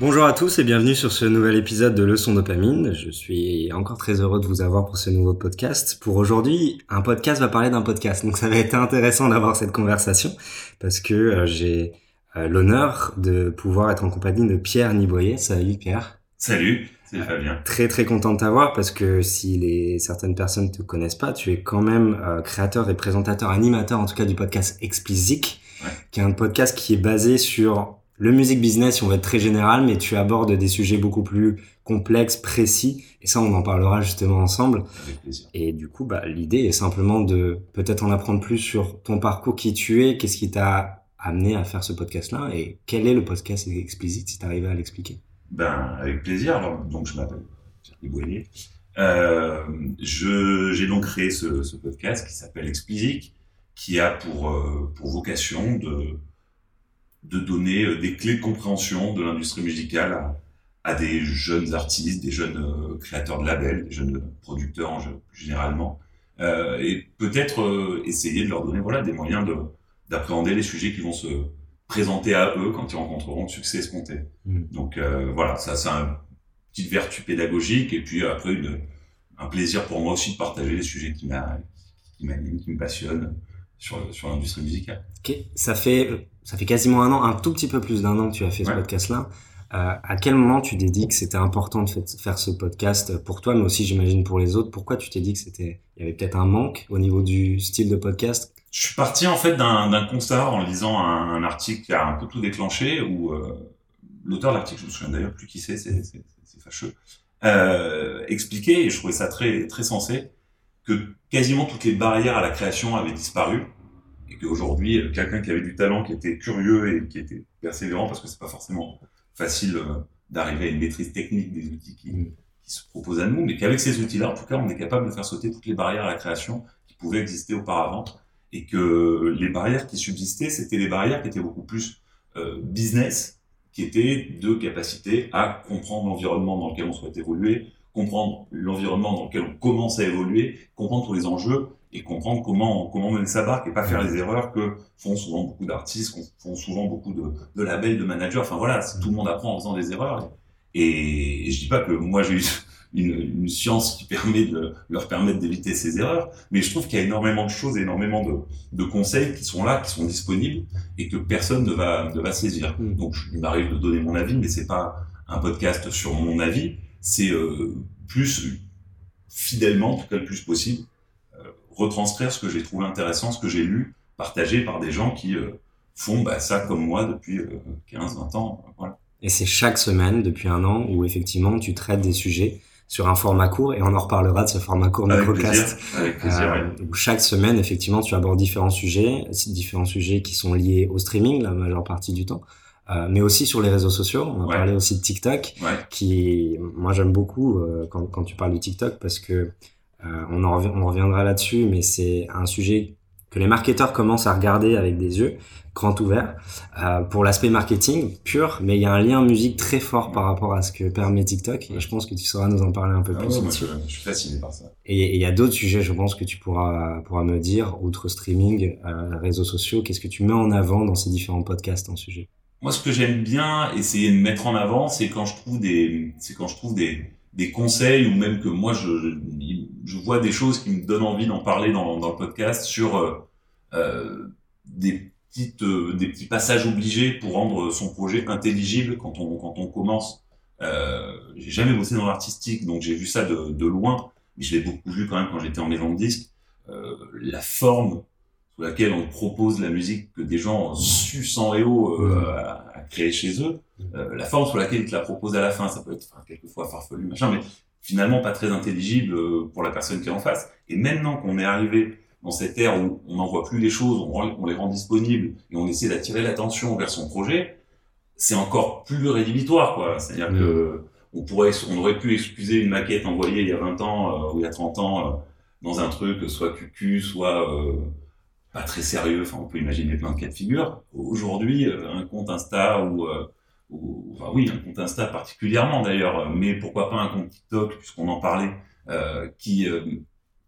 Bonjour à tous et bienvenue sur ce nouvel épisode de Leçon Dopamine. Je suis encore très heureux de vous avoir pour ce nouveau podcast. Pour aujourd'hui, un podcast va parler d'un podcast. Donc ça va être intéressant d'avoir cette conversation parce que euh, j'ai euh, l'honneur de pouvoir être en compagnie de Pierre Niboyer. Salut Pierre. Salut, Fabien. Très très content de t'avoir parce que si les certaines personnes te connaissent pas, tu es quand même euh, créateur et présentateur, animateur en tout cas du podcast Explicit, qui est un podcast qui est basé sur le music business, on va être très général, mais tu abordes des sujets beaucoup plus complexes, précis, et ça, on en parlera justement ensemble. Avec plaisir. Et du coup, bah, l'idée est simplement de peut-être en apprendre plus sur ton parcours, qui tu es, qu'est-ce qui t'a amené à faire ce podcast-là, et quel est le podcast explicite, si tu arrives à l'expliquer? Ben, avec plaisir. Alors, donc, je m'appelle Pierre Boyer. Euh, je, j'ai donc créé ce, ce podcast qui s'appelle Explicit, qui a pour, euh, pour vocation de, de donner euh, des clés de compréhension de l'industrie musicale à, à, des jeunes artistes, des jeunes euh, créateurs de labels, des jeunes producteurs en, généralement, euh, et peut-être euh, essayer de leur donner voilà des moyens de d'appréhender les sujets qui vont se présenter à eux quand ils rencontreront le succès escompté. Mmh. Donc euh, voilà, ça c'est une petite vertu pédagogique et puis après une, un plaisir pour moi aussi de partager les sujets qui m'animent, qui, qui me passionnent sur, sur l'industrie musicale. Ça fait ça fait quasiment un an, un tout petit peu plus d'un an que tu as fait ce podcast-là. Euh, à quel moment tu t'es dit que c'était important de faire ce podcast pour toi, mais aussi j'imagine pour les autres? Pourquoi tu t'es dit que c'était, il y avait peut-être un manque au niveau du style de podcast? Je suis parti en fait d'un constat en lisant un, un, article qui a un peu tout déclenché, où euh, l'auteur de l'article, je me souviens d'ailleurs plus qui c'est, c'est fâcheux, euh, expliquait, et je trouvais ça très très sensé, que quasiment toutes les barrières à la création avaient disparu et qu'aujourd'hui, euh, quelqu'un qui avait du talent, qui était curieux et qui était persévérant, parce que c'est pas forcément facile euh, d'arriver à une maîtrise technique des outils qui, mm. qui se proposent à nous, mais qu'avec ces outils-là, en tout cas, on est capable de faire sauter toutes les barrières à la création qui pouvaient exister auparavant, et que les barrières qui subsistaient, c'était des barrières qui étaient beaucoup plus euh, business, qui étaient de capacité à comprendre l'environnement dans lequel on souhaite évoluer, comprendre l'environnement dans lequel on commence à évoluer, comprendre tous les enjeux et comprendre comment comment mener sa barque et pas faire les erreurs que font souvent beaucoup d'artistes, font souvent beaucoup de, de, labels, de managers. Enfin voilà, tout le monde apprend en faisant des erreurs. Et, et je dis pas que moi j'ai eu une, une, science qui permet de leur permettre d'éviter ces erreurs, mais je trouve qu'il y a énormément de choses, énormément de, de, conseils qui sont là, qui sont disponibles et que personne ne va ne va saisir. Mm. Donc il m'arrive de donner mon avis, mais c'est pas un podcast sur mon avis, c'est euh, plus fidèlement, en tout cas le plus possible, retranscrire ce que j'ai trouvé intéressant, ce que j'ai lu, partagé par des gens qui euh, font bah, ça comme moi depuis 15-20 euh, ans. Voilà. Et c'est chaque semaine, depuis un an, où effectivement tu traites des sujets sur un format court, et on en reparlera de ce format court podcast. Avec plaisir, euh, où chaque semaine, effectivement, tu abordes différents sujets, différents sujets qui sont liés au streaming, la majeure partie du temps. Euh, mais aussi sur les réseaux sociaux. On va ouais. parler aussi de TikTok, ouais. qui, moi, j'aime beaucoup euh, quand, quand tu parles de TikTok parce que euh, on, en rev on reviendra là-dessus, mais c'est un sujet que les marketeurs commencent à regarder avec des yeux grands ouverts euh, pour l'aspect marketing pur, mais il y a un lien musique très fort par rapport à ce que permet TikTok et je pense que tu sauras nous en parler un peu ah plus. Ouais, moi, je, je, suis fasciné par ça. Et il y a d'autres sujets, je pense que tu pourras pourras me dire, outre streaming, euh, réseaux sociaux, qu'est-ce que tu mets en avant dans ces différents podcasts en sujet? Moi, ce que j'aime bien essayer de mettre en avant, c'est quand je trouve des, c'est quand je trouve des des conseils ou même que moi je, je, vois des choses qui me donnent envie d'en parler dans, dans le podcast sur euh, euh, des petites euh, des petits passages obligés pour rendre son projet intelligible quand on quand on commence. Euh, j'ai jamais bossé dans l'artistique donc j'ai vu ça de, de loin mais je l'ai beaucoup vu quand même quand j'étais en maison de disque. Euh, la forme sous laquelle on propose la musique que des gens sucent en réo euh, à, à, créer chez eux, euh, la forme sous laquelle ils te la proposent à la fin, ça peut être enfin, quelquefois farfelu, machin, mais finalement pas très intelligible euh, pour la personne qui est en face. Et maintenant qu'on est arrivé dans cette ère où on n'envoie plus les choses, on, on, les rend disponibles et on essaie d'attirer l'attention vers son projet, c'est encore plus rédhibitoire, quoi. C'est-à-dire mmh. que on pourrait, on aurait pu excuser une maquette envoyée il y a 20 ans euh, ou il y a 30 ans dans un truc, soit QQ, soit pas très sérieux. Enfin, on peut imaginer plein de cas de figure. Aujourd'hui, euh, un compte Insta ou, euh, ou, enfin oui, un compte Insta particulièrement d'ailleurs, mais pourquoi pas un compte TikTok puisqu'on en parlait, euh, qui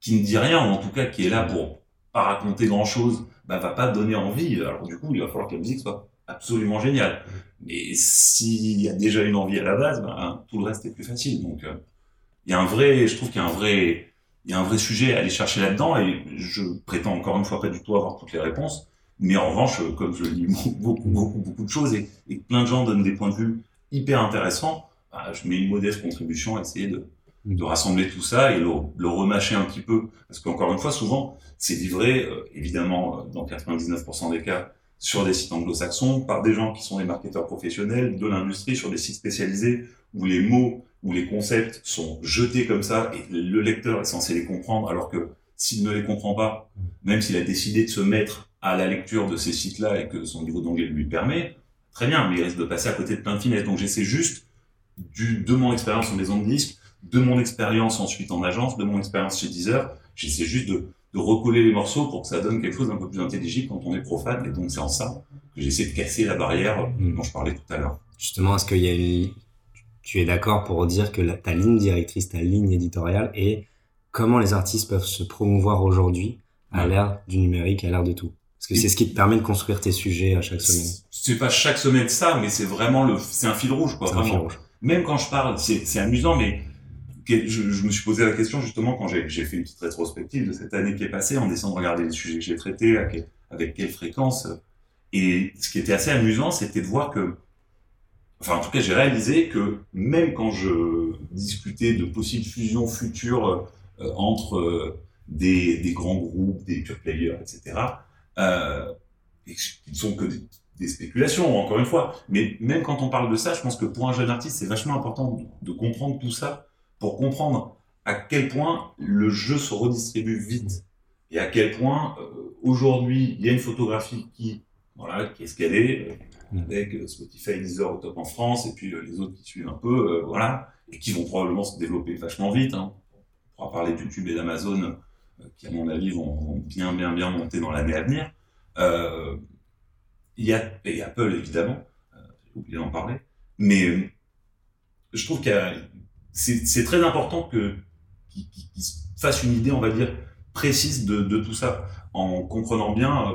qui ne dit rien ou en tout cas qui est là pour pas raconter grand chose, bah va pas donner envie. Alors du coup, il va falloir que la musique soit absolument géniale. Mais s'il y a déjà une envie à la base, bah, tout le reste est plus facile. Donc il y a un vrai, je trouve qu'il y a un vrai il y a un vrai sujet à aller chercher là-dedans et je prétends encore une fois pas du tout avoir toutes les réponses. Mais en revanche, comme je lis beaucoup, beaucoup, beaucoup de choses et, et plein de gens donnent des points de vue hyper intéressants, bah, je mets une modeste contribution à essayer de, de rassembler tout ça et le, le remâcher un petit peu. Parce qu'encore une fois, souvent, c'est livré, euh, évidemment, euh, dans 99% des cas, sur des sites anglo-saxons, par des gens qui sont des marketeurs professionnels de l'industrie, sur des sites spécialisés où les mots où les concepts sont jetés comme ça et le lecteur est censé les comprendre, alors que s'il ne les comprend pas, même s'il a décidé de se mettre à la lecture de ces sites-là et que son niveau d'anglais lui permet, très bien, mais il risque de passer à côté de plein de finesses. Donc j'essaie juste du, de mon expérience en maison de disques, de mon expérience ensuite en agence, de mon expérience chez Deezer, j'essaie juste de, de recoller les morceaux pour que ça donne quelque chose d'un peu plus intelligible quand on est profane. Et donc c'est en ça que j'essaie de casser la barrière dont je parlais tout à l'heure. Justement, est-ce qu'il y a une tu es d'accord pour dire que ta ligne directrice, ta ligne éditoriale est comment les artistes peuvent se promouvoir aujourd'hui à l'ère du numérique, à l'ère de tout. Parce que c'est ce qui te permet de construire tes sujets à chaque semaine. C'est pas chaque semaine ça, mais c'est vraiment le, c'est un fil rouge, quoi. C'est un fil rouge. Même quand je parle, c'est amusant, mais je, je, me suis posé la question justement quand j'ai fait une petite rétrospective de cette année qui est passée en essayant de regarder les sujets que j'ai traités, avec quelle fréquence. Et ce qui était assez amusant, c'était de voir que enfin en tout cas j'ai réalisé que même quand je discutais de possibles fusions futures euh, entre euh, des, grands groupes, des pure players, etc., euh, et qui ne sont que des, spéculations, encore une fois, mais même quand on parle de ça, je pense que pour un jeune artiste, c'est vachement important de, comprendre tout ça pour comprendre à quel point le jeu se redistribue vite et à quel point euh, aujourd'hui il y a une photographie qui, voilà, qui est ce qu'elle est, avec euh, Spotify, Deezer au top en France, et puis euh, les autres qui suivent un peu, euh, voilà, et qui vont probablement se développer vachement vite. Hein. On pourra parler de YouTube et d'Amazon, qui à mon avis vont, bien, bien, bien monter dans l'année à venir. Il y a et Apple évidemment, j'ai oublié d'en parler, mais je trouve que c'est très important que qu'ils se fassent une idée, on va dire, précise de, de tout ça, en comprenant bien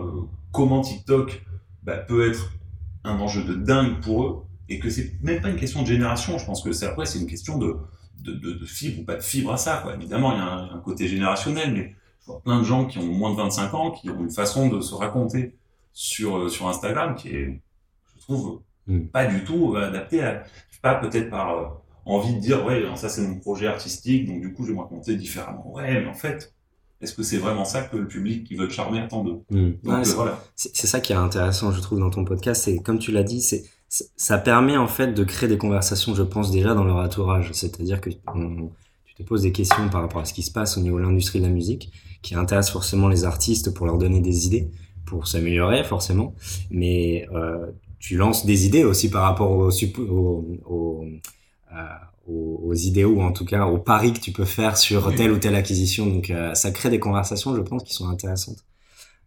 comment TikTok bah, peut être un enjeu de dingue pour eux et que c'est même pas une question de génération. Je pense que c'est après, c'est une question de, de, de, fibre ou pas de fibre à ça. Quoi. Évidemment, il y a un, côté générationnel, mais je vois plein de gens qui ont moins de 25 ans qui ont une façon de se raconter sur, euh, sur Instagram qui est, je trouve, mm. pas du tout adapté à, je sais pas, peut-être par euh, envie de dire, ouais, ça c'est mon projet artistique, donc du coup je vais me raconter différemment. Ouais, mais en fait, est-ce que c'est vraiment ça que le public qui veut te charmer attend d'eux euh, voilà. C'est ça qui est intéressant, je trouve, dans ton podcast. C'est comme tu l'as dit, c'est ça permet en fait de créer des conversations, je pense déjà dans leur entourage. C'est-à-dire que tu te poses des questions par rapport à ce qui se passe au niveau de l'industrie de la musique, qui intéresse forcément les artistes pour leur donner des idées, pour s'améliorer forcément. Mais euh, tu lances des idées aussi par rapport au, au, au, euh, aux, idéaux ou en tout cas aux paris que tu peux faire sur telle ou telle acquisition. Donc euh, ça crée des conversations, je pense, qui sont intéressantes.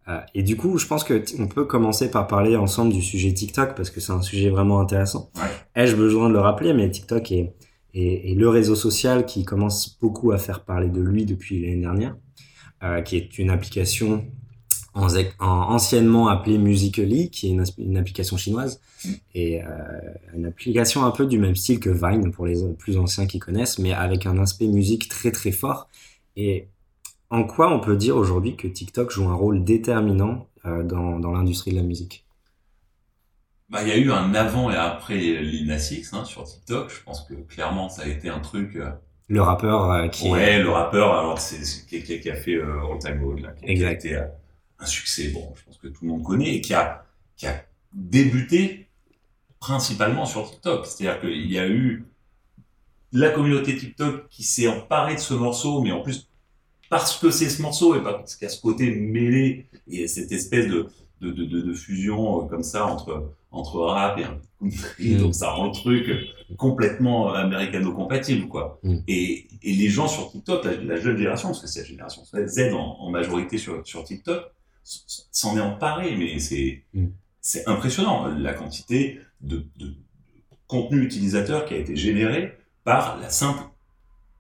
Euh, et du coup, je pense que on peut commencer par parler ensemble du sujet TikTok parce que c'est un sujet vraiment intéressant. Ai-je besoin de le rappeler? Mais TikTok est, est, est, le réseau social qui commence beaucoup à faire parler de lui depuis l'année dernière, euh, qui est une application en, anciennement appelée Musical.ly, qui est une, une application chinoise, et euh, une application un peu du même style que Vine pour les plus anciens qui connaissent, mais avec un aspect musique très très fort. Et en quoi on peut dire aujourd'hui que TikTok joue un rôle déterminant euh, dans, dans l'industrie de la musique? Bah, il y a eu un avant et après Lil Nas X hein, sur TikTok. Je pense que clairement, ça a été un truc. Euh, le rappeur qui. Ouais, le rappeur. Alors c'est qui, qui, a fait All Time Low, là, qui, exact. a été un succès. Bon, je pense que tout le monde connaît et qui a qui a débuté principalement sur TikTok. C'est-à-dire qu'il y a eu la communauté TikTok qui s'est emparée de ce morceau, mais en plus parce que c'est ce morceau et parce qu'il y a ce côté mêlé et cette espèce de, de, de, de, fusion euh, comme ça entre, entre rap et un mm. donc ça rend le truc complètement américano-compatible, quoi. Mm. Et, et les gens sur TikTok, la, jeune génération, parce que c'est la génération Z en, en majorité sur, sur TikTok, s'en est emparé, mais c'est Mm. impressionnant la quantité de, de contenu utilisateur qui a été généré par la simple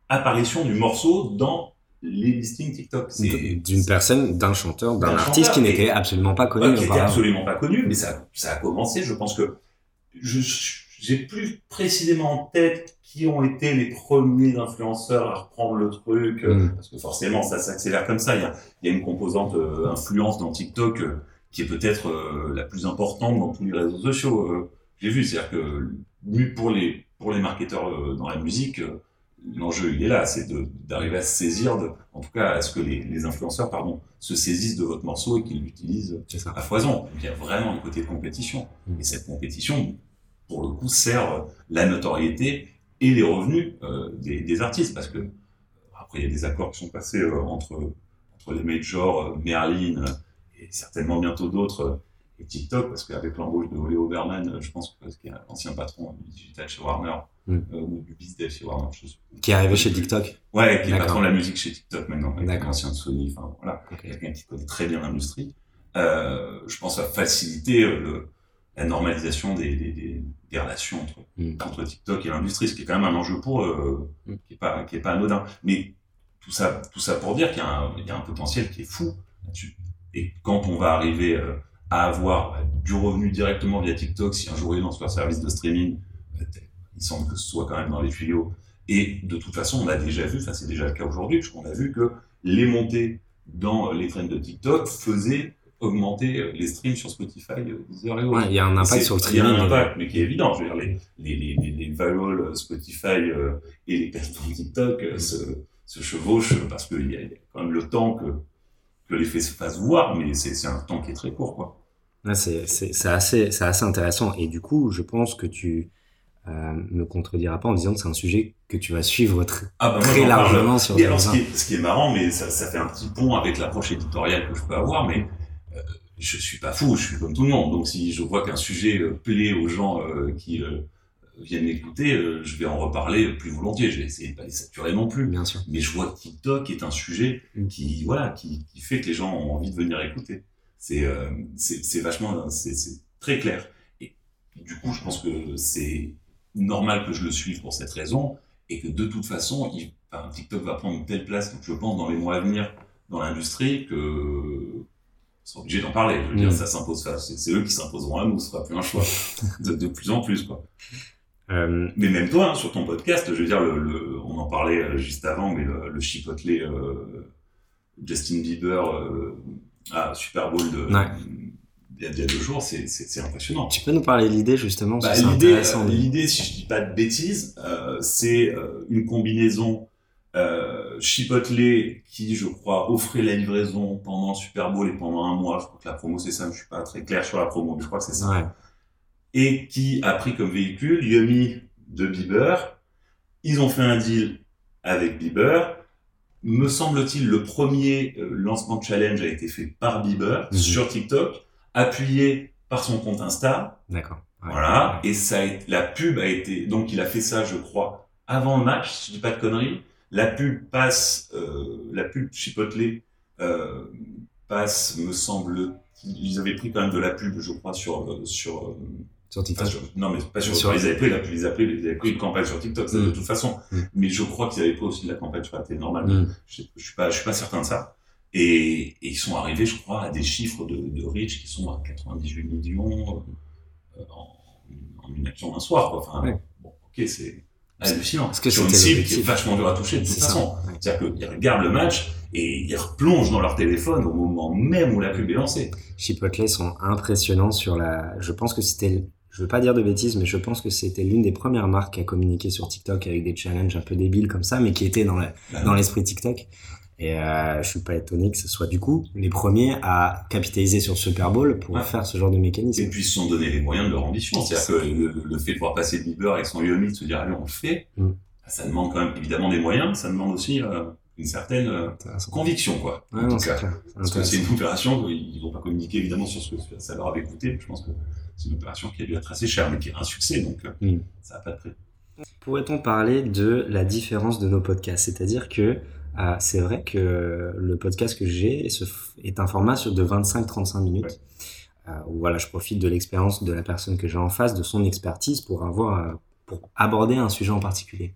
apparition du morceau dans les listings TikTok. D'une personne, d'un chanteur, d'un artiste qui n'était absolument pas connu. qui était auparavant. absolument pas connu, mais ça, ça a commencé. Je pense que je j'ai plus précisément en tête qui ont été les premiers influenceurs à reprendre le truc, euh, Mm. parce que forcément ça s'accélère comme ça. Il y a, il y a une composante euh, influence dans TikTok euh, qui est peut-être euh, la plus importante dans tous les réseaux sociaux. J'ai vu, c'est-à-dire que pour les pour les marketeurs dans la musique, l'enjeu il est là, c'est de- d'arriver à se saisir, de, en tout cas à ce que les, les influenceurs pardon se saisissent de votre morceau et qu'ils l'utilisent à foison. Donc, il y a vraiment le côté compétition. Mm. Et cette compétition, pour le coup, sert la notoriété et les revenus euh, des, des artistes. Parce que, après, il y a des accords qui sont passés euh, entre, entre les majors, euh, Merlin, et certainement bientôt d'autres, et TikTok, parce qu'avec l'embauche de Oleo Berman, euh, je pense que qui est l'ancien patron du digital chez Warner, Mm. ou du business chez Warner, je sais. Qui est arrivé chez TikTok. Ouais, qui est patron de la musique chez TikTok maintenant, avec l'ancien de Sony, enfin voilà quelqu'un qui connaît très bien l'industrie, je pense à faciliter le, la normalisation des, des, des, des relations entre, Mm. entre TikTok et l'industrie, ce qui est quand même un enjeu pour eux, euh, Mm. qui est pas anodin. Mais tout ça, tout ça pour dire qu'il y, a un- il y a un potentiel qui est fou là-dessus. Et quand on va arriver euh, à avoir euh, du revenu directement via TikTok, si un jour ils lancent leur service de streaming, euh, il semble que ce soit quand même dans les tuyaux. Et de toute façon, on a déjà vu, enfin c'est déjà le cas aujourd'hui, puisqu'on a vu que les montées dans les trends de TikTok faisaient augmenter euh, les streams sur Spotify, euh, Deezer et autres. Ouais, il y a un impact sur le Il y a streaming. un impact, mais qui est évident. Je veux dire, les, les, les, les, euh, Spotify euh, et les plateformes TikTok euh, se, se chevauchent parce qu'il y, a il y a quand même le temps que, que l'effet se fasse voir, mais c'est un temps qui est très court. Quoi. Ouais, c'est assez, assez intéressant. Et du coup, je pense que tu euh, me contrediras pas en disant que c'est un sujet que tu vas suivre tr- Ah bah, moi, très parle. largement sur Et alors, ce qui, est, ce qui est marrant, mais ça, ça fait un petit pont avec l'approche éditoriale que je peux avoir, mais je suis pas fou, je suis comme tout le monde. Donc, si je vois qu'un sujet euh, plaît aux gens euh, qui euh, viennent m'écouter, je vais en reparler plus volontiers. Je vais essayer de pas les saturer non plus. Bien sûr. Mais je vois que TikTok est un sujet Mm. qui, voilà, qui, qui fait que les gens ont envie de venir écouter. C'est euh, c'est vachement, c'est c'est très clair. Et du coup, je pense que c'est normal que je le suive pour cette raison et que de toute façon, il, enfin, TikTok va prendre une telle place, je pense, dans les mois à venir dans l'industrie que sont obligés d'en parler. Je veux dire, Mm. ça s'impose, c'est eux qui s'imposeront à nous, ce sera plus un choix de, de plus en plus, quoi. Euh, Mais même toi, hein, sur ton podcast, je veux dire, le, le- on en parlait euh, juste avant, mais le, le chipotelé euh, Justin Bieber euh, à Super Bowl de, Ouais. il, y a, il y a deux jours, c'est- impressionnant. tu peux nous parler de l'idée justement Bah, L'idée, si je dis pas de bêtises, c'est une combinaison chipotelé qui, je crois, offrait la livraison pendant le Super Bowl et pendant un mois. Je crois que la promo, c'est ça. Je suis pas très clair sur la promo, mais je crois que c'est ça Ouais. et qui a pris comme véhicule Yumi de Bieber. Ils ont fait un deal avec Bieber. Me semble-t-il, le premier euh, lancement de challenge a été fait par Bieber Mhm. sur TikTok, appuyé par son compte Insta. D'accord. Ouais. Voilà. Et ça a été- la pub a été, donc il a fait ça, je crois, avant le match, si je dis pas de conneries. La pub passe, euh, la pub Chipotle euh, passe, me semble, ils avaient pris quand même de la pub, je crois, sur euh, sur, euh, Sur TikTok. sur- non mais pas sur, Sur- ils avaient pris la, ils avaient, ils avaient pris une campagne sur TikTok, ça, de Mm. toute façon. Mm. Mais je crois qu'ils avaient pris aussi de la campagne sur la télé normale. Mm. Je, je suis pas, je suis pas certain de ça. Et, et ils sont arrivés, je crois, à des chiffres de, de reach qui sont à 98 millions euh, en, en une action d'un soir. Quoi. Enfin, bon, ok, c'est hallucinant. Parce que sur une cible qui est vachement dure à toucher de toute façon. Ouais. C'est-à-dire qu'ils regardent le match et ils replongent dans leur téléphone au moment même où la pub est lancée. Chipotle sont impressionnants sur la. Je pense que c'était. Je veux pas dire de bêtises, mais je pense que c'était l'une des premières marques à communiquer sur TikTok avec des challenges un peu débiles comme ça, mais qui étaient dans la- dans l'esprit TikTok. Et euh, je suis pas étonné que ce soit du coup les premiers à capitaliser sur Super Bowl pour Ouais. faire ce genre de mécanisme. Et puis ils se sont donné les moyens de leur ambition. C'est-à-dire que le, le fait de voir passer Bieber avec son Yumi, de se dire allez on le fait, Mm. ça demande quand même évidemment des moyens, ça demande aussi euh, une certaine euh, conviction quoi. Ouais, en non, tout cas. clair. Parce que c'est une opération, ils vont pas communiquer évidemment sur ce que ça leur avait coûté, je pense que c'est une opération qui a dû être assez chère, mais qui est un succès, donc euh, Mm. ça n'a pas de prix. Pourrait-on parler de la différence de nos podcasts? C'est-à-dire que Euh, c'est vrai que le podcast que j'ai est un format sur de 25-35 minutes. Euh, où voilà, je profite de l'expérience de la personne que j'ai en face, de son expertise pour avoir, euh, pour aborder un sujet en particulier.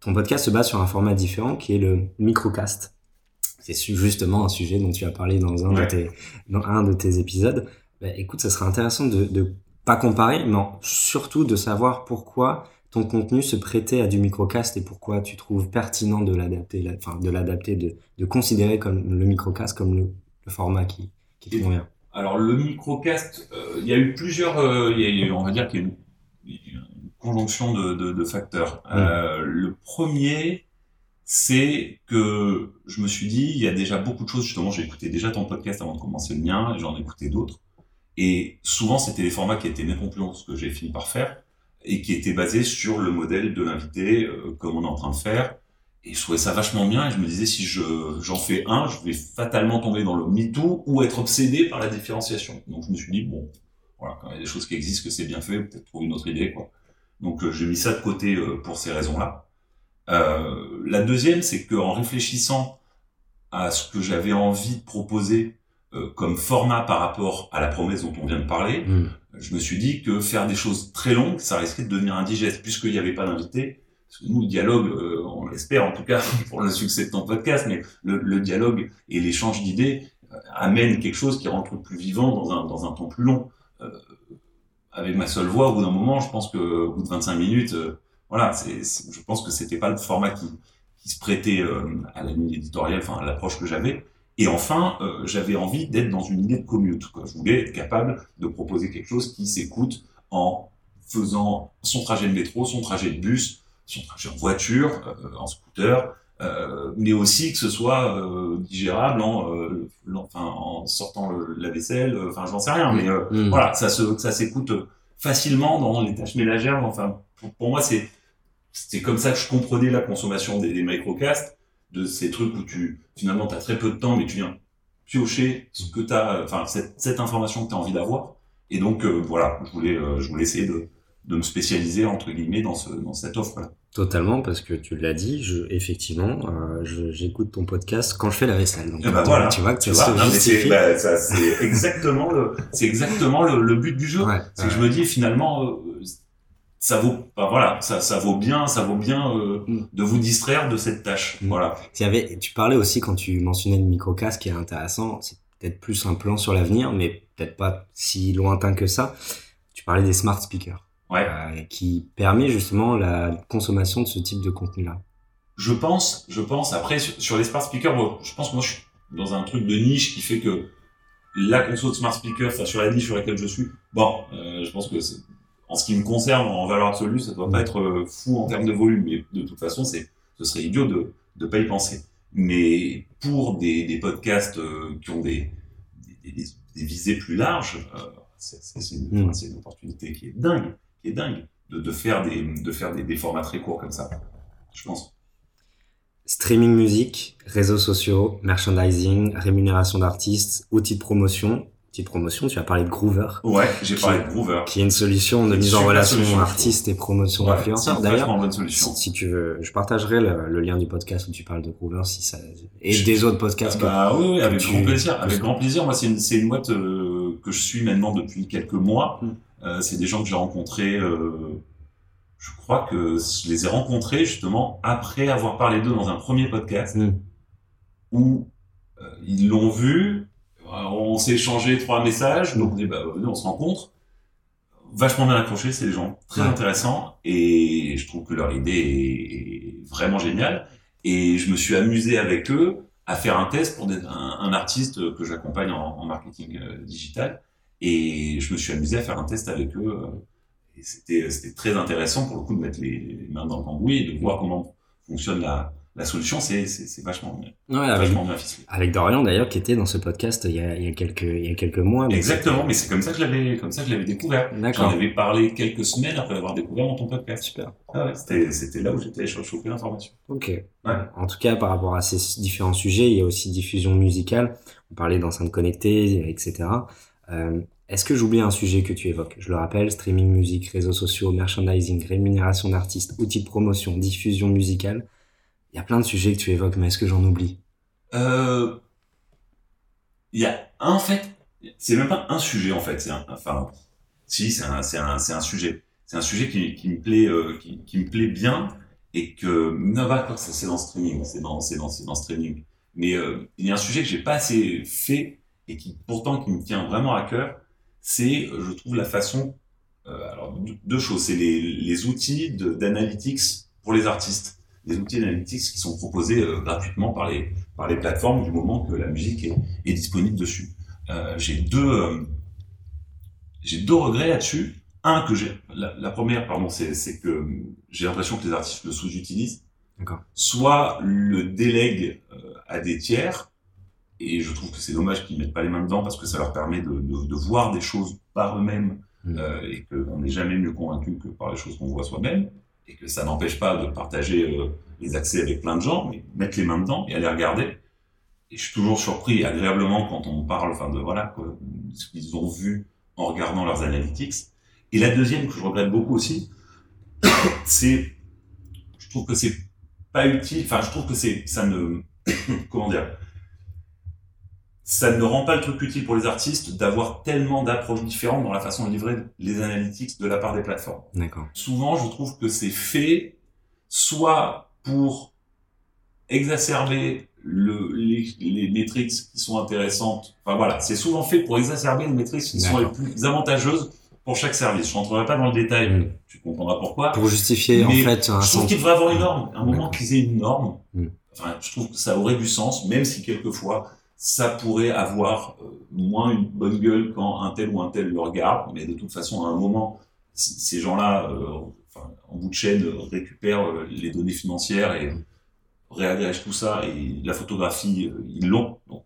Ton podcast se base sur un format différent qui est le microcast. C'est justement un sujet dont tu as parlé dans un, de, tes, dans un de tes épisodes. Bah, écoute, ça serait intéressant de, de pas comparer, mais surtout de savoir pourquoi ton contenu se prêtait à du microcast et pourquoi tu trouves pertinent de l'adapter, enfin de l'adapter, de, de, considérer comme le microcast comme le, format qui, qui te convient? Alors le microcast, euh, il y a eu plusieurs, euh, y a, on va dire qu'il y a une, une conjonction de, de, de facteurs. Mm. Euh, le premier, c'est que je me suis dit, il y a déjà beaucoup de choses. Justement, j'ai écouté déjà ton podcast avant de commencer le mien, et j'en ai écouté d'autres. Et souvent, c'était des formats qui étaient que ce que j'ai fini par faire et qui était basé sur le modèle de l'invité, euh, comme on est en train de faire. Et je trouvais ça vachement bien et je me disais si je j'en fais un, je vais fatalement tomber dans le MeToo ou être obsédé par la différenciation. Donc je me suis dit bon, voilà, quand il y a des choses qui existent, que c'est bien fait, peut-être trouver une autre idée quoi. Donc euh, j'ai mis ça de côté euh, pour ces raisons-là. la deuxième, c'est qu'en réfléchissant à ce que j'avais envie de proposer comme format par rapport à la promesse dont on vient de parler, mm je me suis dit que faire des choses très longues, ça risquait de devenir indigeste, puisqu'il n'y avait pas d'invité. Parce que nous, le dialogue, euh, on l'espère en tout cas pour le succès de ton podcast, mais le, dialogue et l'échange d'idées euh, amènent quelque chose qui rentre plus vivant dans un, dans un temps plus long. Euh, avec ma seule voix, au bout d'un moment, je pense que au bout de 25 minutes, voilà, je pense que c'était pas le format qui, qui se prêtait à la ligne éditoriale, enfin à l'approche que j'avais. Et enfin, euh, j'avais envie d'être dans une idée de commute. Quoi. Je voulais être capable de proposer quelque chose qui s'écoute en faisant son trajet de métro, son trajet de bus, son trajet en voiture, euh, en scooter, euh, mais aussi que ce soit euh, digérable en, euh, enfin, en sortant le, la vaisselle, enfin j'en sais rien, mais mmh. voilà, ça se, ça s'écoute facilement dans les tâches ménagères. Enfin, pour, moi, c'est c'est comme ça que je comprenais la consommation des, des microcasts de ces trucs où tu finalement tu as très peu de temps mais tu viens piocher ce que tu as enfin cette, cette information que tu as envie d'avoir. Et donc euh, voilà je voulais euh, je voulais essayer de, de me spécialiser entre guillemets dans ce dans cette offre là totalement parce que tu l'as dit je effectivement euh, j'écoute ton podcast quand je fais la vaisselle donc eh ben voilà, tu vois que tu vois, c'est bah, c'est exactement le c'est exactement le, le, but du jeu. C'est que je me dis finalement euh, ça vaut voilà ça, ça vaut bien ça vaut bien euh, mm. de vous distraire de cette tâche mm. voilà y avait tu parlais aussi quand tu mentionnais le microcast qui est intéressant c'est peut-être plus un plan sur l'avenir mais peut-être pas si lointain que ça tu parlais des smart speakers ouais. Euh, qui permet justement la consommation de ce type de contenu là je pense je pense après sur, les smart speakers moi, je pense que moi je suis dans un truc de niche qui fait que la console de smart speaker enfin sur la niche sur laquelle je suis bon euh, je pense que c'est en ce qui me concerne, en valeur absolue, ça doit pas être euh, fou en termes de volume, mais de toute façon, c'est, ce serait idiot de ne pas y penser. Mais pour des, des podcasts euh, qui ont des, des, des, visées plus larges, euh, c'est, une, mm. c'est une opportunité qui est dingue, qui est dingue, de, de faire, des, de faire des, des formats très courts comme ça, je pense. Streaming musique, réseaux sociaux, merchandising, rémunération d'artistes, outils de promotion, promotion, tu as parlé de Groover. Ouais, j'ai parlé de Groover. Qui est une solution de mise en relation artiste et promotion ouais, d'influenceurs. D'ailleurs, bonne solution. Si, tu veux, je partagerai le, lien du podcast où tu parles de Groover si ça, et des autres podcasts. bah oui, oui avec grand plaisir. Avec grand plaisir. Moi, c'est une, c'est une boîte euh, que je suis maintenant depuis quelques mois. Hmm. Euh, c'est des gens que j'ai rencontrés, euh, je crois que je les ai rencontrés justement après avoir parlé d'eux dans un premier podcast mm. où ils l'ont vu, on s'est échangé trois messages, donc on dit bah venez on se rencontre. Vachement bien accroché ces gens, très intéressants. Et je trouve que leur idée est vraiment géniale. Et je me suis amusé avec eux à faire un test pour un, artiste que j'accompagne en, marketing euh, digital. Et je me suis amusé à faire un test avec eux. Euh, et c'était c'était très intéressant pour le coup de mettre les mains dans le cambouis et de voir comment fonctionne la la solution, c'est vachement, ouais, avec, vachement bien Avec Dorian d'ailleurs, qui était dans ce podcast il y a, il y a quelques il y a quelques mois. Exactement, mais c'est comme ça que je l'avais comme ça que je l'avais découvert. J'en avais parlé quelques semaines après avoir découvert dans ton podcast. Super. Ah ouais, c'était là où j'étais choper l'information. Ok. Ouais. En tout cas, par rapport à ces différents sujets, il y a aussi diffusion musicale. On parlait d'enceintes connectées, etc. Euh, est-ce que j'oublie un sujet que tu évoques? Je le rappelle, streaming musique, réseaux sociaux, merchandising, rémunération d'artistes, outils de promotion, diffusion musicale Il y a plein de sujets que tu évoques, mais est-ce que j'en oublie? Euh, Il y a en fait, c'est même pas un sujet en fait. Un, enfin, si c'est un, un, un sujet. C'est un sujet qui, me plaît, euh, qui, me plaît bien et que Nova, c'est dans streaming, c'est dans, c'est dans, dans streaming. Mais euh, il y a un sujet que j'ai pas assez fait et qui pourtant qui me tient vraiment à cœur, c'est, je trouve, la façon. Euh, alors deux choses, c'est les outils d'analytics pour les artistes, les outils d'analytics qui sont proposés euh, gratuitement par les par les plateformes du moment que la musique est, est disponible dessus. Euh, j'ai deux euh, j'ai deux regrets là-dessus. Un que j'ai la, la, première pardon c'est que j'ai l'impression que les artistes le sous-utilisent. Soit le délègue euh, à des tiers et je trouve que c'est dommage qu'ils mettent pas les mains dedans parce que ça leur permet de, de, de voir des choses par eux-mêmes mmh. euh, et qu'on n'est jamais mieux convaincu que par les choses qu'on voit soi-même et que ça n'empêche pas de partager euh, les accès avec plein de gens, mais mettre les mains dedans et aller regarder. Et je suis toujours surpris agréablement quand on parle, enfin de voilà, ce qu'ils ont vu en regardant leurs analytics. Et la deuxième que je regrette beaucoup aussi, c'est, je trouve que c'est pas utile. Enfin, je trouve que c'est, ça ne, comment dire, ça ne rend pas le truc utile pour les artistes d'avoir tellement d'approches différentes dans la façon de livrer les analytics de la part des plateformes. D'accord. Souvent, je trouve que c'est fait soit pour exacerber le, les, les métriques qui sont intéressantes. Enfin voilà, c'est souvent fait pour exacerber les métriques qui sont les plus avantageuses pour chaque service. Je rentrerai pas dans le détail, mmh. tu comprendras pourquoi. Pour justifier en fait. Un je trouve qu'il devrait avoir une norme. À un moment qu'ils aient une norme. Mmh. Enfin, je trouve que ça aurait du sens, même si quelquefois ça pourrait avoir euh, moins une bonne gueule quand un tel ou un tel le regarde, mais de toute façon, à un moment, ces gens-là, euh, en bout de chaîne, récupèrent euh, les données financières et réagrègent tout ça, et la photographie, ils l'ont. Donc,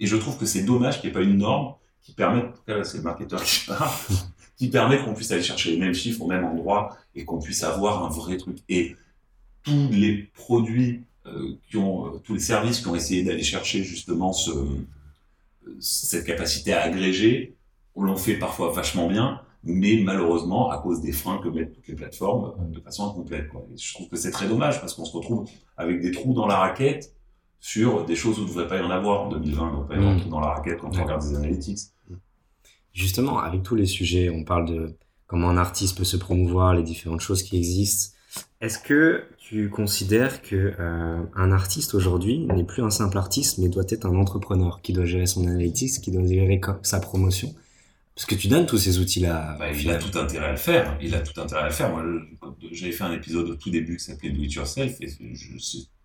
et je trouve que c'est dommage qu'il n'y ait pas une norme qui permette, en tout cas, c'est le marketeur qui parle, qui permet qu'on puisse aller chercher les mêmes chiffres au même endroit et qu'on puisse avoir un vrai truc. Et tous les produits qui ont euh, tous les services qui ont essayé d'aller chercher justement ce, cette capacité à agréger, on l'ont fait parfois vachement bien, mais malheureusement à cause des freins que mettent toutes les plateformes euh, de façon incomplète. Quoi. Et je trouve que c'est très dommage parce qu'on se retrouve avec des trous dans la raquette sur des choses où il ne devrait pas y en avoir en 2020, il ne devrait pas y avoir mmh. dans la raquette quand on regarde des analytics. Justement, avec tous les sujets, on parle de comment un artiste peut se promouvoir, les différentes choses qui existent. Est-ce que tu considères que euh, un artiste aujourd'hui n'est plus un simple artiste, mais doit être un entrepreneur qui doit gérer son analytics, qui doit gérer sa promotion? Parce que tu donnes tous ces outils-là. Bah, il a tout intérêt à le faire. Il a tout intérêt à le faire. Moi, j'avais fait un épisode au tout début qui s'appelait Do It Yourself, et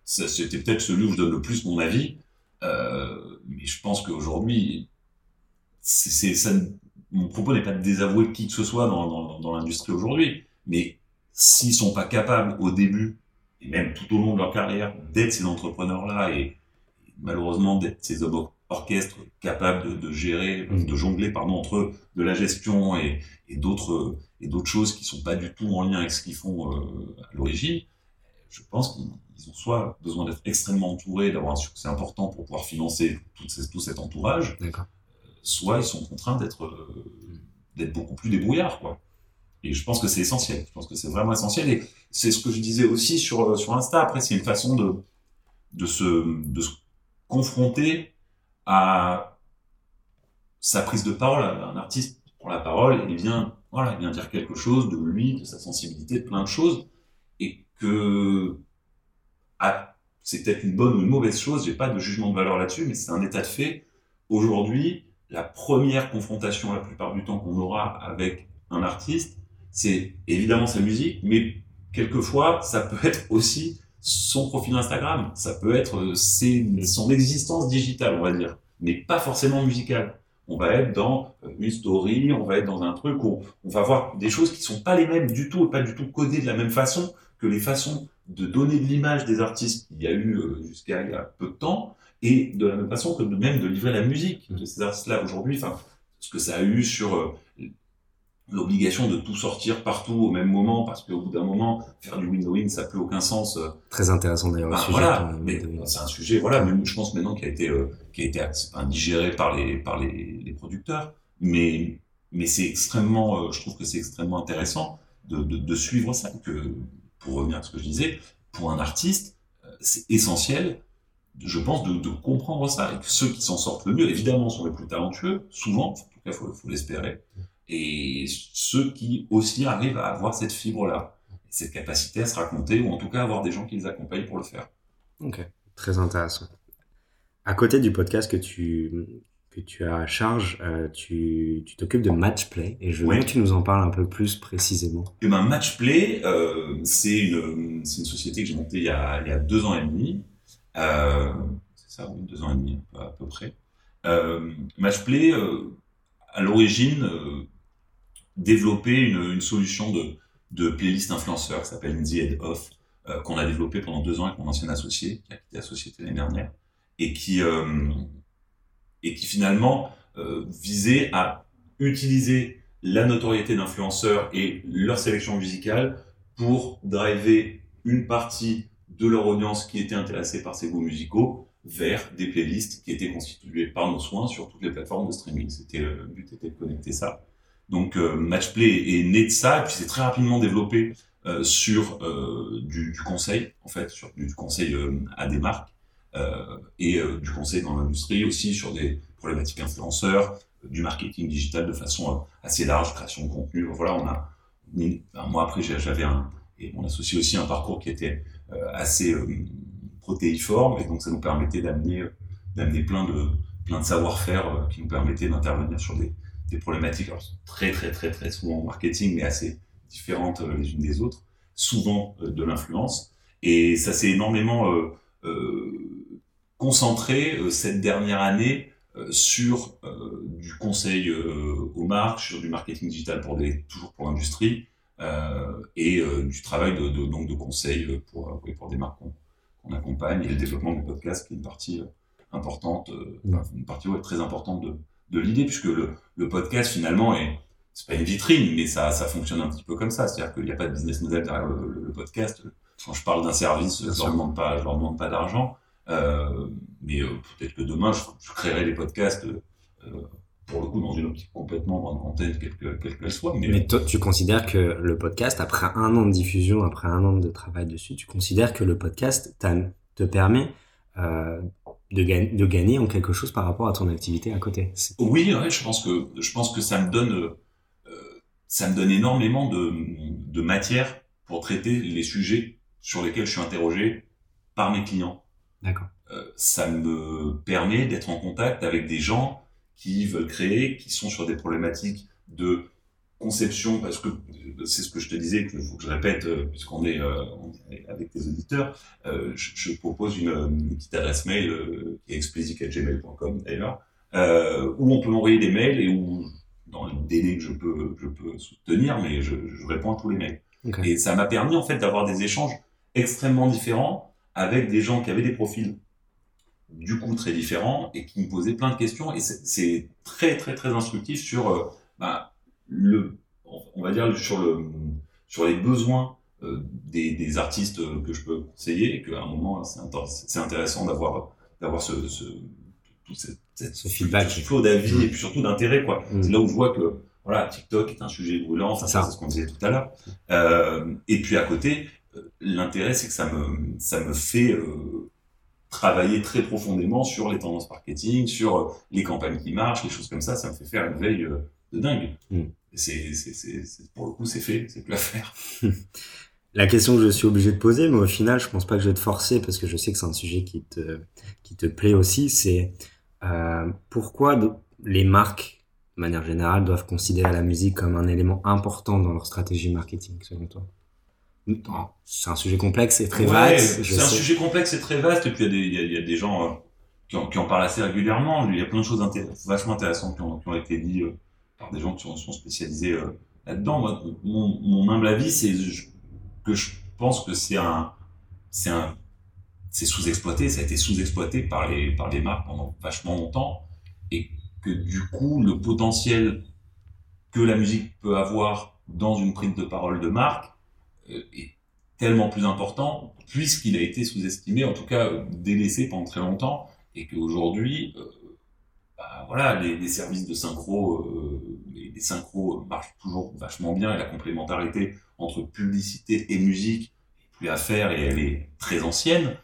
c'était peut-être celui où je donne le plus mon avis. Euh, mais je pense qu'aujourd'hui, c'est, ça, mon propos n'est pas de désavouer qui que ce soit dans, dans, dans l'industrie aujourd'hui, mais s'ils sont pas capables au début et même tout au long de leur carrière, d'être ces entrepreneurs-là et, malheureusement d'être ces orchestres capables de, de gérer, mm. de jongler pardon entre de la gestion et, et d'autres et d'autres choses qui sont pas du tout en lien avec ce qu'ils font euh, à l'origine. Je pense qu'ils ont soit besoin d'être extrêmement entourés, d'avoir un succès important pour pouvoir financer tout, ces, tout cet entourage, soit ils sont contraints d'être euh, d'être beaucoup plus débrouillards quoi. Et je pense que c'est essentiel. Je pense que c'est vraiment essentiel. Et c'est ce que je disais aussi sur, sur Insta. Après, c'est une façon de, de, se, de se confronter à sa prise de parole. Un artiste prend la parole et vient, voilà, il vient dire quelque chose de lui, de sa sensibilité, de plein de choses. Et que ah, c'est peut-être une bonne ou une mauvaise chose, j'ai pas de jugement de valeur là-dessus, mais c'est un état de fait. Aujourd'hui, la première confrontation la plupart du temps qu'on aura avec un artiste, c'est évidemment sa musique, mais quelquefois, ça peut être aussi son profil Instagram, ça peut être euh, son existence digitale, on va dire, mais pas forcément musicale. On va être dans euh, une story, on va être dans un truc où on va voir des choses qui sont pas les mêmes du tout, pas du tout codées de la même façon que les façons de donner de l'image des artistes. Qu'il y a eu euh, jusqu'à il y a peu de temps, et de la même façon que de même de livrer la musique de ces artistes-là aujourd'hui, enfin, ce que ça a eu sur l'obligation de tout sortir partout au même moment parce qu'au bout d'un moment faire du win-win ça n'a plus aucun sens euh. très intéressant d'ailleurs bah, voilà c'est un sujet voilà même je pense maintenant qui a été euh, qui a été digéré par les par les, les producteurs mais mais c'est extrêmement euh, je trouve que c'est extrêmement intéressant de, de, de, suivre ça que pour revenir à ce que je disais pour un artiste c'est essentiel, je pense, de, de, comprendre ça. Et que ceux qui s'en sortent le mieux, évidemment, sont les plus talentueux, souvent, en tout cas, il faut, faut l'espérer. Et ceux qui aussi arrivent à avoir cette fibre-là, cette capacité à se raconter, ou en tout cas avoir des gens qui les accompagnent pour le faire. Ok, très intéressant. À côté du podcast que tu, que tu as à charge, euh, tu t'occupes de Matchplay et je veux que tu nous en parles un peu plus précisément. Et eh ben Matchplay, euh, c'est une, une, société que j'ai montée il y, a, il y, a, deux ans et demi. Euh, c'est ça, oui, deux ans et demi à peu près. Euh, Matchplay, à l'origine, développait une, solution de, playlist influenceur qui s'appelle The Head Off, qu'on a développé pendant deux ans avec mon ancien associé, qui a quitté la société l'année dernière, et qui et qui finalement euh, visait à utiliser la notoriété d'influenceurs et leur sélection musicale pour driver une partie de leur audience qui était intéressée par ces goûts musicaux vers des playlists qui étaient constituées par nos soins sur toutes les plateformes de streaming. C'était euh, le but était de connecter ça. Donc euh, Matchplay est né de ça et puis c'est très rapidement développé euh, sur euh, du, du, conseil en fait, sur du conseil à des marques et du conseil dans l'industrie aussi sur des problématiques influenceurs, du marketing digital de façon assez large, création de contenu. Voilà, on a, un mois après, j'avais un, et mon associé aussi un parcours qui était assez protéiforme, et donc ça nous permettait d'amener, d'amener plein de, plein de savoir-faire qui nous permettaient d'intervenir sur des, des problématiques alors, très, très, très, très souvent en marketing, mais assez différentes les unes des autres, souvent de l'influence. Et ça s'est énormément euh, concentré euh, cette dernière année euh, sur du conseil aux marques, sur du marketing digital pour des, toujours pour l'industrie, et du travail de, de, donc de conseil pour, pour des marques qu'on accompagne, et le développement du podcast qui est une partie importante, une partie ouais, très importante de, de l'idée, puisque le, le, podcast finalement est c'est pas une vitrine, mais ça, ça fonctionne un petit peu comme ça, c'est-à-dire qu'il n'y a pas de business model derrière le, le, le podcast quand je parle d'un service, je leur demande pas, je leur demande pas d'argent. Euh, mais euh, peut-être que demain, je, je, créerai les podcasts euh, pour le coup dans une optique complètement brand content, quelle qu'elle qu soit. Mais, mais toi, tu considères que le podcast, après un an de diffusion, après un an de travail dessus, tu considères que le podcast te permet de, ga de, gagner en quelque chose par rapport à ton activité à côté Oui, ouais, je pense que je pense que ça me donne euh, ça me donne énormément de, de matière pour traiter les sujets sur lesquels je suis interrogé par mes clients. D'accord. Euh, ça me permet d'être en contact avec des gens qui veulent créer, qui sont sur des problématiques de conception, parce que c'est ce que je te disais, qu'il faut que je répète, euh, puisqu'on est, euh, est, avec tes auditeurs, euh, je, je, propose une, une, petite adresse mail euh, qui est explicit.gmail.com d'ailleurs, où on peut m'envoyer des mails et où, dans le délai que je peux, je peux soutenir, mais je, je réponds à tous les mails. Okay. Et ça m'a permis en fait d'avoir des échanges extrêmement différents avec des gens qui avaient des profils du coup très différents et qui me posaient plein de questions et c'est très très très instructif sur euh, bah, le on va dire sur le sur les besoins euh, des, des, artistes que je peux conseiller et qu'à un moment c'est intéressant d'avoir d'avoir ce, ce, tout cette, cette, ce feedback ce flot d'avis mmh. et puis surtout d'intérêt quoi mmh. c'est là où je vois que voilà TikTok est un sujet brûlant enfin, c'est ce qu'on disait tout à l'heure euh, et puis à côté l'intérêt, c'est que ça me, ça me fait euh, travailler très profondément sur les tendances marketing, sur euh, les campagnes qui marchent, les choses comme ça. Ça me fait faire une veille euh, de dingue. Mm. C'est, pour le coup, c'est fait, c'est plus à faire. La question que je suis obligé de poser, mais au final, je pense pas que je vais te forcer parce que je sais que c'est un sujet qui te, qui te plaît aussi, c'est euh, pourquoi les marques, de manière générale, doivent considérer la musique comme un élément important dans leur stratégie marketing, selon toi? C'est un sujet complexe et très ouais, vaste. C'est un sujet complexe et très vaste, et puis il y a des, il y y a des gens euh, qui, en, qui, en, parlent assez régulièrement. Il y a plein de choses intér vachement intéressantes qui ont, qui ont, été dites euh, par des gens qui sont, spécialisés euh, là-dedans. Mon, humble avis, c'est que je pense que c'est un, c'est un, c'est sous-exploité, ça a été sous-exploité par les, par les marques pendant vachement longtemps, et que du coup, le potentiel que la musique peut avoir dans une prise de parole de marque euh, est tellement plus important puisqu'il a été sous-estimé, en tout cas délaissé pendant très longtemps, et qu'aujourd'hui, euh, bah, voilà, les, services de synchro, euh, les, synchros marchent toujours vachement bien, et la complémentarité entre publicité et musique est plus à faire, et elle est très ancienne.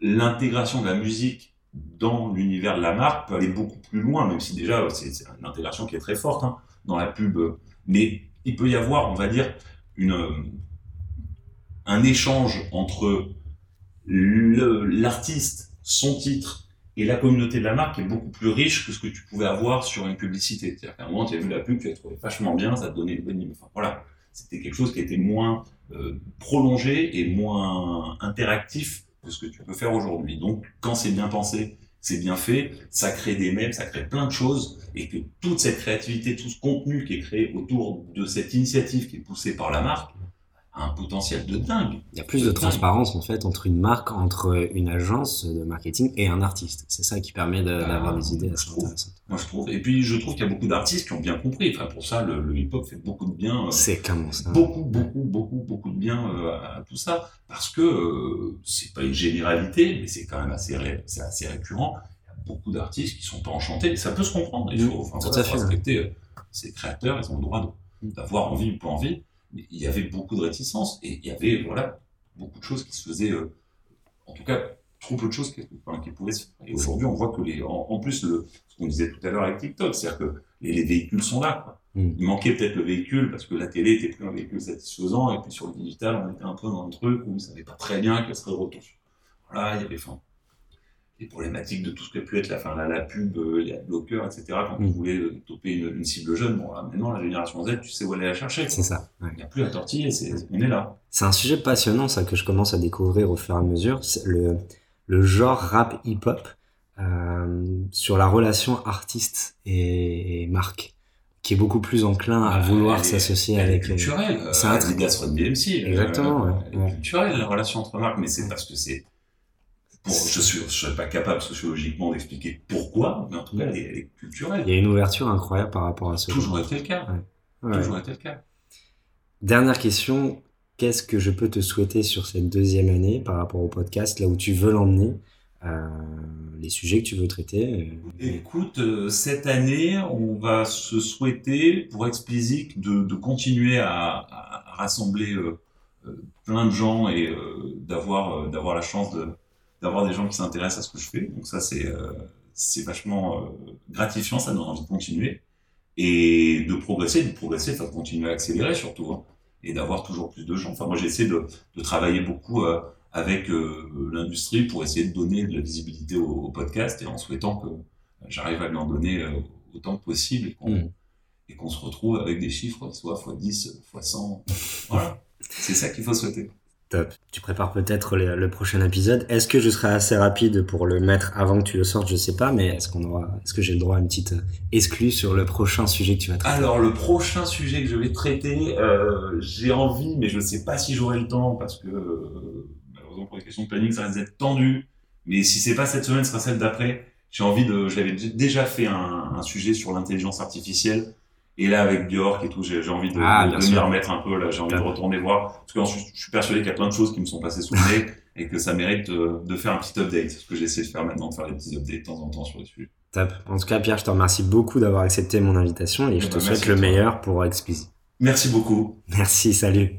l'intégration de la musique dans l'univers de la marque peut aller beaucoup plus loin, même si déjà c'est une intégration qui est très forte hein, dans la pub. Mais il peut y avoir, on va dire, une, un échange entre l'artiste, son titre et la communauté de la marque est beaucoup plus riche que ce que tu pouvais avoir sur une publicité. C'est-à-dire qu'à un moment, tu as vu la pub, tu as trouvé vachement bien, ça te donnait une bonne Enfin, voilà, c'était quelque chose qui était moins euh, prolongé et moins interactif que ce que tu peux faire aujourd'hui. Donc, quand c'est bien pensé, c'est bien fait, ça crée des mèmes, ça crée plein de choses, et que toute cette créativité, tout ce contenu qui est créé autour de cette initiative qui est poussée par la marque, un potentiel de dingue. Il y a plus de, transparence en fait entre une marque, entre une agence de marketing et un artiste. C'est ça qui permet bah, d'avoir des idées assez intéressantes. Moi je trouve. Et puis je trouve qu'il y a beaucoup d'artistes qui ont bien compris. Enfin pour ça le, hip-hop fait beaucoup de bien. Euh, c'est ça Beaucoup beaucoup beaucoup beaucoup de bien euh, à, tout ça parce que euh, c'est pas une généralité mais c'est quand même assez c'est assez récurrent. Il y a beaucoup d'artistes qui sont pas enchantés. Et ça peut se comprendre. Il faut, enfin, tout à fait, respecter ces créateurs. Ils ont le droit d'avoir envie ou pas envie il y avait beaucoup de réticence et il y avait voilà beaucoup de choses qui se faisaient, euh, en tout cas trop peu de choses qui, qui pouvaient se faire. Et aujourd'hui, on voit que les, en, plus, le, ce qu'on disait tout à l'heure avec TikTok, c'est-à-dire que les, véhicules sont là. Mm. Il manquait peut-être le véhicule parce que la télé était plus un véhicule satisfaisant et puis sur le digital, on était un peu dans un truc où on ne savait pas très bien quel serait le retour. Voilà, il y avait fin les problématiques de tout ce qui a pu être la, fin, la, la pub, euh, les bloqueurs, etc. Quand on mm. voulait euh, toper une, cible jeune, bon, maintenant, la génération Z, tu sais où aller la chercher. C'est ça. Il n'y a plus à tortiller, on est là. C'est un sujet passionnant, ça, que je commence à découvrir au fur et à mesure. Le, le genre rap hip-hop euh, sur la relation artiste et, marque qui est beaucoup plus enclin à vouloir s'associer avec. culturel. C'est un truc. BMC. Exactement. Euh, culturel, la relation entre marques, mais c'est parce que c'est je suis, je serais pas capable sociologiquement d'expliquer pourquoi, mais en tout cas, elle est, culturelle. Il y a une ouverture incroyable par rapport à ce. Toujours été le cas. Toujours été le cas. Dernière question. Qu'est-ce que je peux te souhaiter sur cette deuxième année par rapport au podcast, là où tu veux l'emmener, euh, les sujets que tu veux traiter euh, Écoute, euh, cette année, on va se souhaiter, pour Explicit, de, de continuer à, à rassembler plein de gens et d'avoir d'avoir la chance de d'avoir des gens qui s'intéressent à ce que je fais. Donc ça, c'est euh, c'est vachement euh, gratifiant, ça donne envie de continuer et de progresser, de progresser, enfin de continuer à accélérer surtout, hein, et d'avoir toujours plus de gens. Enfin, moi, j'essaie de, de travailler beaucoup euh, avec l'industrie pour essayer de donner de la visibilité au, podcast et en souhaitant que j'arrive à lui en donner autant que possible et qu'on mm. et qu'on se retrouve avec des chiffres, soit x10, x100. Voilà, c'est ça qu'il faut souhaiter. Tu prépares peut-être le, prochain épisode. Est-ce que je serai assez rapide pour le mettre avant que tu le sortes? Je sais pas, mais est-ce qu'on aura, est-ce que j'ai le droit à une petite exclue sur le prochain sujet que tu vas traiter? Alors le prochain sujet que je vais traiter, euh, j'ai envie, mais je ne sais pas si j'aurai le temps parce que euh, malheureusement pour les questions de planning, ça risque d'être tendu. Mais si c'est pas cette semaine, ce sera celle d'après. J'ai envie de, j'avais déjà fait un sujet sur l'intelligence artificielle et là, avec Björk et tout, j'ai envie de, ah, de, m'y remettre un peu. Là, j'ai envie de retourner voir. Parce que je suis persuadé qu'il y a plein de choses qui me sont passées sous le nez et que ça mérite de, de faire un petit update. Ce que j'essaie de faire maintenant, de faire des petits updates de temps en temps sur les sujets. Top. En tout cas, Pierre, je te remercie beaucoup d'avoir accepté mon invitation et, je te bah, souhaite le meilleur pour Explicit. Merci beaucoup. Merci, salut.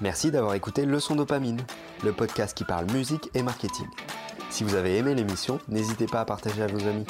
Merci d'avoir écouté Leçon Dopamine, le podcast qui parle musique et marketing. Si vous avez aimé l'émission, n'hésitez pas à partager à vos amis.